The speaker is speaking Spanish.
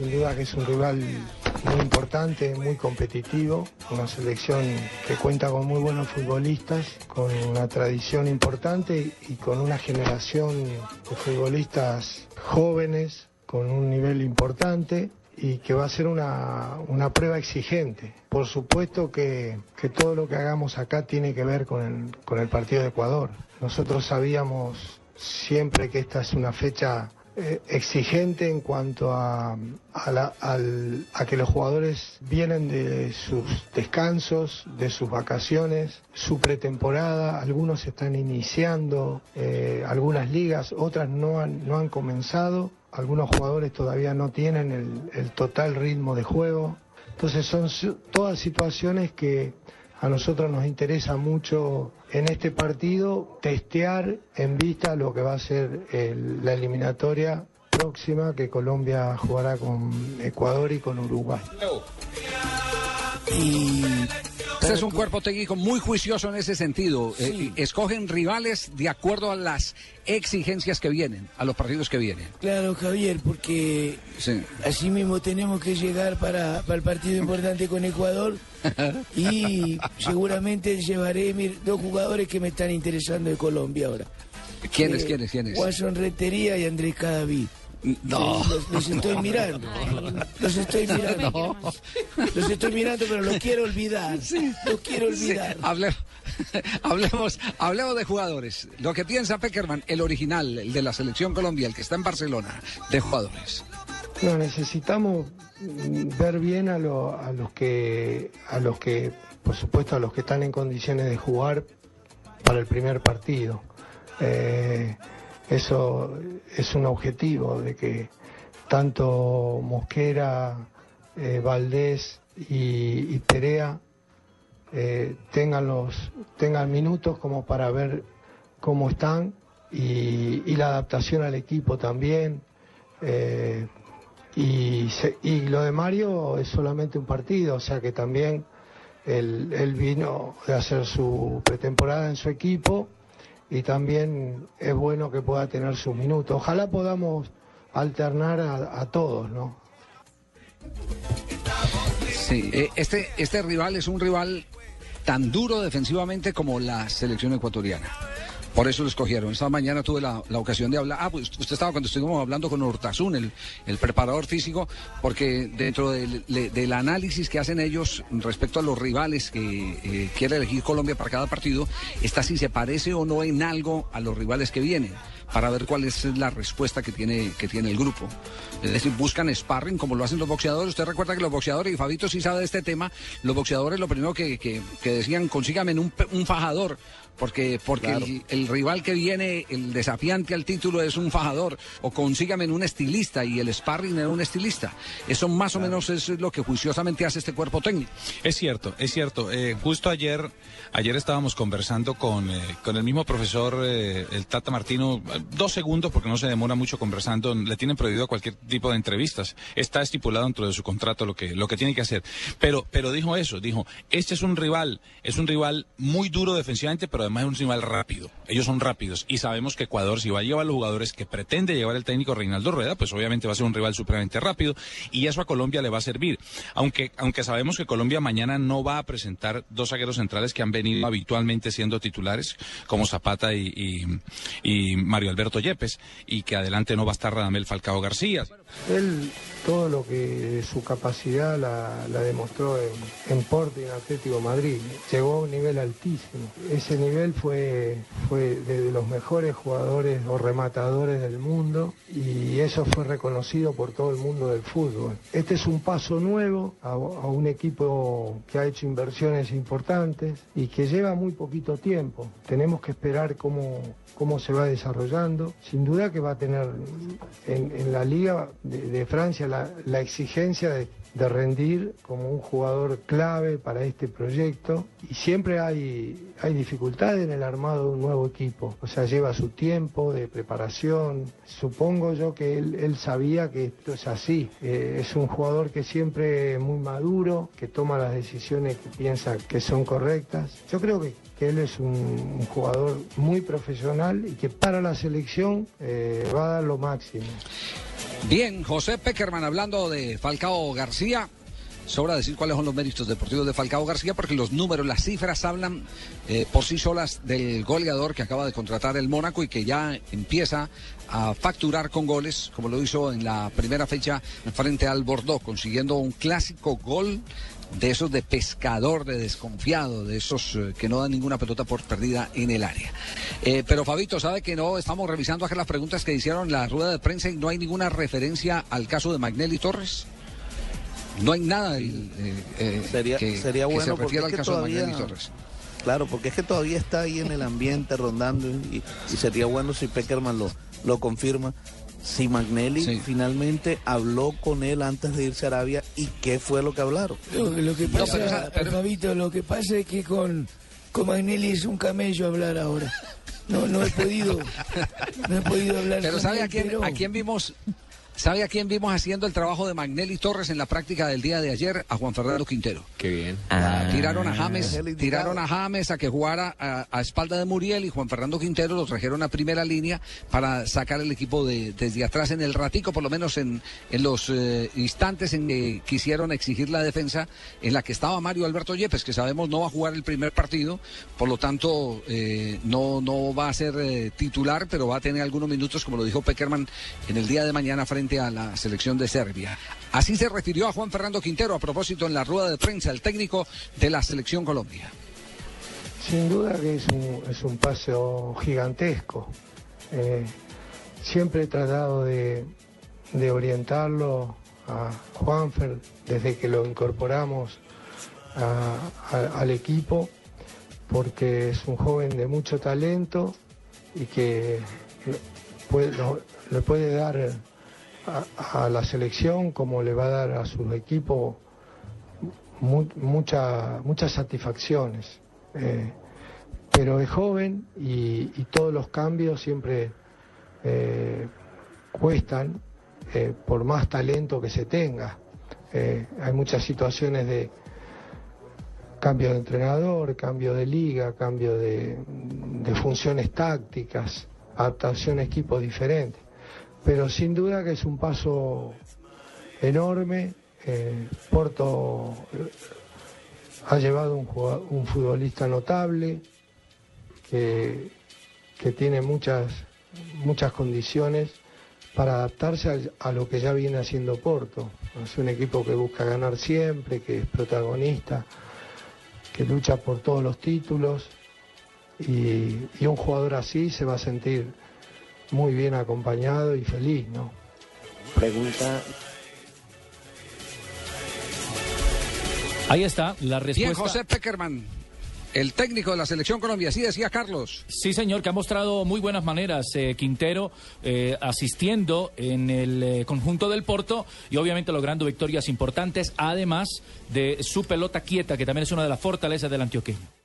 Sin duda que es un rival muy importante, muy competitivo, una selección que cuenta con muy buenos futbolistas, con una tradición importante y con una generación de futbolistas jóvenes con un nivel importante y que va a ser una, una prueba exigente. Por supuesto que, que, todo lo que hagamos acá tiene que ver con el, con el partido de Ecuador. Nosotros sabíamos siempre que esta es una fecha eh, exigente en cuanto a, a, la, al, a, que los jugadores vienen de sus descansos, de sus vacaciones, su pretemporada, algunos están iniciando eh, algunas ligas, otras no han, no han comenzado algunos jugadores todavía no tienen el, el, total ritmo de juego. Entonces son todas situaciones que a nosotros nos interesa mucho en este partido testear en vista lo que va a ser la eliminatoria próxima que Colombia jugará con Ecuador y con Uruguay. Y este es un cuerpo técnico muy juicioso en ese sentido. Sí. Eh, escogen rivales de acuerdo a las exigencias que vienen, a los partidos que vienen. Claro, Javier, porque sí. así mismo tenemos que llegar para, para el partido importante con Ecuador y seguramente llevaré dos jugadores que me están interesando de Colombia ahora. ¿Quiénes, eh, quiénes, quiénes? Watson Retería y Andrés Cadavid. No. Los, los, estoy mirando. Los estoy mirando. No. Los estoy mirando, pero los quiero olvidar. Sí. Los quiero olvidar. Sí. Hable, hablemos, hablemos de jugadores. Lo que piensa Peckerman, el original, el de la selección Colombia, el que está en Barcelona, de jugadores. No, necesitamos ver bien a, lo, a los que, a los que, por supuesto, a los que están en condiciones de jugar para el primer partido. Eh, eso es un objetivo de que tanto Mosquera, eh, Valdés y, y Perea eh, tengan los tengan minutos como para ver cómo están y, la adaptación al equipo también. Eh, y, lo de Mario es solamente un partido, o sea que también él, él vino de hacer su pretemporada en su equipo y también es bueno que pueda tener sus minutos. Ojalá podamos alternar a, a todos, ¿no? Sí, eh, este, este rival es un rival tan duro defensivamente como la selección ecuatoriana. Por eso lo escogieron. Esta mañana tuve la, la, ocasión de hablar. Ah, pues usted estaba cuando estuvimos hablando con Hortazún, el, el preparador físico, porque dentro del, del, análisis que hacen ellos respecto a los rivales que eh, quiere elegir Colombia para cada partido, está si se parece o no en algo a los rivales que vienen para ver cuál es la respuesta que tiene, que tiene el grupo. Es decir, buscan sparring como lo hacen los boxeadores. Usted recuerda que los boxeadores, y Fabito sí sabe de este tema, los boxeadores lo primero que, que, decían, consígame un, un fajador, porque, porque claro. el, el, rival que viene, el desafiante al título es un fajador, o consígame un estilista, y el sparring era un estilista. Eso más claro. o menos es lo que juiciosamente hace este cuerpo técnico. Es cierto, es cierto. Eh, justo ayer, ayer estábamos conversando con, eh, con el mismo profesor, eh, el Tata Martino, dos segundos porque no se demora mucho conversando, le tienen prohibido cualquier tipo de entrevistas. Está estipulado dentro de su contrato lo que, lo que tiene que hacer. Pero, pero dijo eso, dijo, este es un rival, es un rival muy duro defensivamente, pero además es un rival rápido. Ellos son rápidos y sabemos que Ecuador, si va a llevar los jugadores que pretende llevar el técnico Reinaldo Rueda, pues obviamente va a ser un rival supremamente rápido y eso a Colombia le va a servir. Aunque, aunque sabemos que Colombia mañana no va a presentar dos zagueros centrales que han venido habitualmente siendo titulares, como Zapata y, y Mario Alberto Yepes, y que adelante no va a estar Radamel Falcao García. Él todo lo que su capacidad la, demostró en, en Porto y en Atlético Madrid. Llegó a un nivel altísimo. Ese nivel fue, fue de los mejores jugadores o rematadores del mundo y eso fue reconocido por todo el mundo del fútbol. Este es un paso nuevo a, un equipo que ha hecho inversiones importantes y que lleva muy poquito tiempo. Tenemos que esperar cómo, cómo se va desarrollando. Sin duda que va a tener en, en la Liga de, Francia la, exigencia de rendir como un jugador clave para este proyecto. Y siempre hay, hay dificultades en el armado de un nuevo equipo, o sea, lleva su tiempo de preparación, supongo yo que él, él sabía que esto es así, eh, es un jugador que siempre es muy maduro, que toma las decisiones que piensa que son correctas, yo creo que, que él es un, un, jugador muy profesional y que para la selección eh, va a dar lo máximo. Bien, José Peckerman hablando de Falcao García. Sobra decir cuáles son los méritos deportivos de Falcao García porque los números, las cifras hablan eh, por sí solas del goleador que acaba de contratar el Mónaco y que ya empieza a facturar con goles, como lo hizo en la primera fecha frente al Bordeaux, consiguiendo un clásico gol de esos de pescador, de desconfiado, de esos eh, que no dan ninguna pelota por perdida en el área. Eh, pero Fabito, sabe que no estamos revisando acá las preguntas que hicieron en la rueda de prensa y no hay ninguna referencia al caso de Magnelli Torres. No hay nada eh, eh, sería, que, sería que bueno se refiera al caso todavía- de Magnelli Torres. Claro, porque es que todavía está ahí en el ambiente rondando y, y sería bueno si Peckerman lo, lo confirma. Si Magnelli Sí. finalmente habló con él antes de irse a Arabia y qué fue lo que hablaron. Lo, lo que No, pasa, pero esa- pero- Fabito, lo que pasa es que con, con Magnelli es un camello hablar ahora. No, no he podido, no he podido hablar Pero ¿sabe a quién, pero- a quién vimos? ¿Sabe a quién vimos haciendo el trabajo de Magnelli Torres en la práctica del día de ayer? A Juan Fernando Quintero. Qué bien. Tiraron a James, es el indicado. tiraron a James a que jugara a, a espalda de Muriel y Juan Fernando Quintero lo trajeron a primera línea para sacar el equipo de, desde atrás en el ratico, por lo menos en, en los eh, instantes en que quisieron exigir la defensa en la que estaba Mario Alberto Yepes, que sabemos no va a jugar el primer partido, por lo tanto eh, no, no va a ser eh, titular, pero va a tener algunos minutos, como lo dijo Peckerman, en el día de mañana frente a la selección de Serbia. Así se refirió a Juan Fernando Quintero a propósito en la rueda de prensa, el técnico de la selección Colombia. Sin duda que es un, es un paso gigantesco. Eh, siempre he tratado de, de orientarlo a Juanfer desde que lo incorporamos al equipo, porque es un joven de mucho talento y que puede- le puede dar a, la selección como le va a dar a su equipo mu- mucha- muchas satisfacciones. Eh, pero es joven y, todos los cambios siempre eh, cuestan eh, por más talento que se tenga. Hay muchas situaciones de cambio de entrenador, cambio de liga, cambio de, de funciones tácticas, adaptación a equipos diferentes. Pero sin duda que es un paso enorme. Eh, Porto eh, ha llevado un, jugado- un futbolista notable que, que tiene muchas, muchas condiciones para adaptarse a, lo que ya viene haciendo Porto. Es un equipo que busca ganar siempre, que es protagonista, que lucha por todos los títulos y un jugador así se va a sentir muy bien acompañado y feliz, ¿no? Pregunta Ahí está la Bien, respuesta. José Peckerman, el técnico de la selección Colombia, así decía Carlos. Sí, señor, que ha mostrado muy buenas maneras eh, Quintero eh, asistiendo en el eh, conjunto del Porto y obviamente logrando victorias importantes, además de su pelota quieta, que también es una de las fortalezas del antioqueño.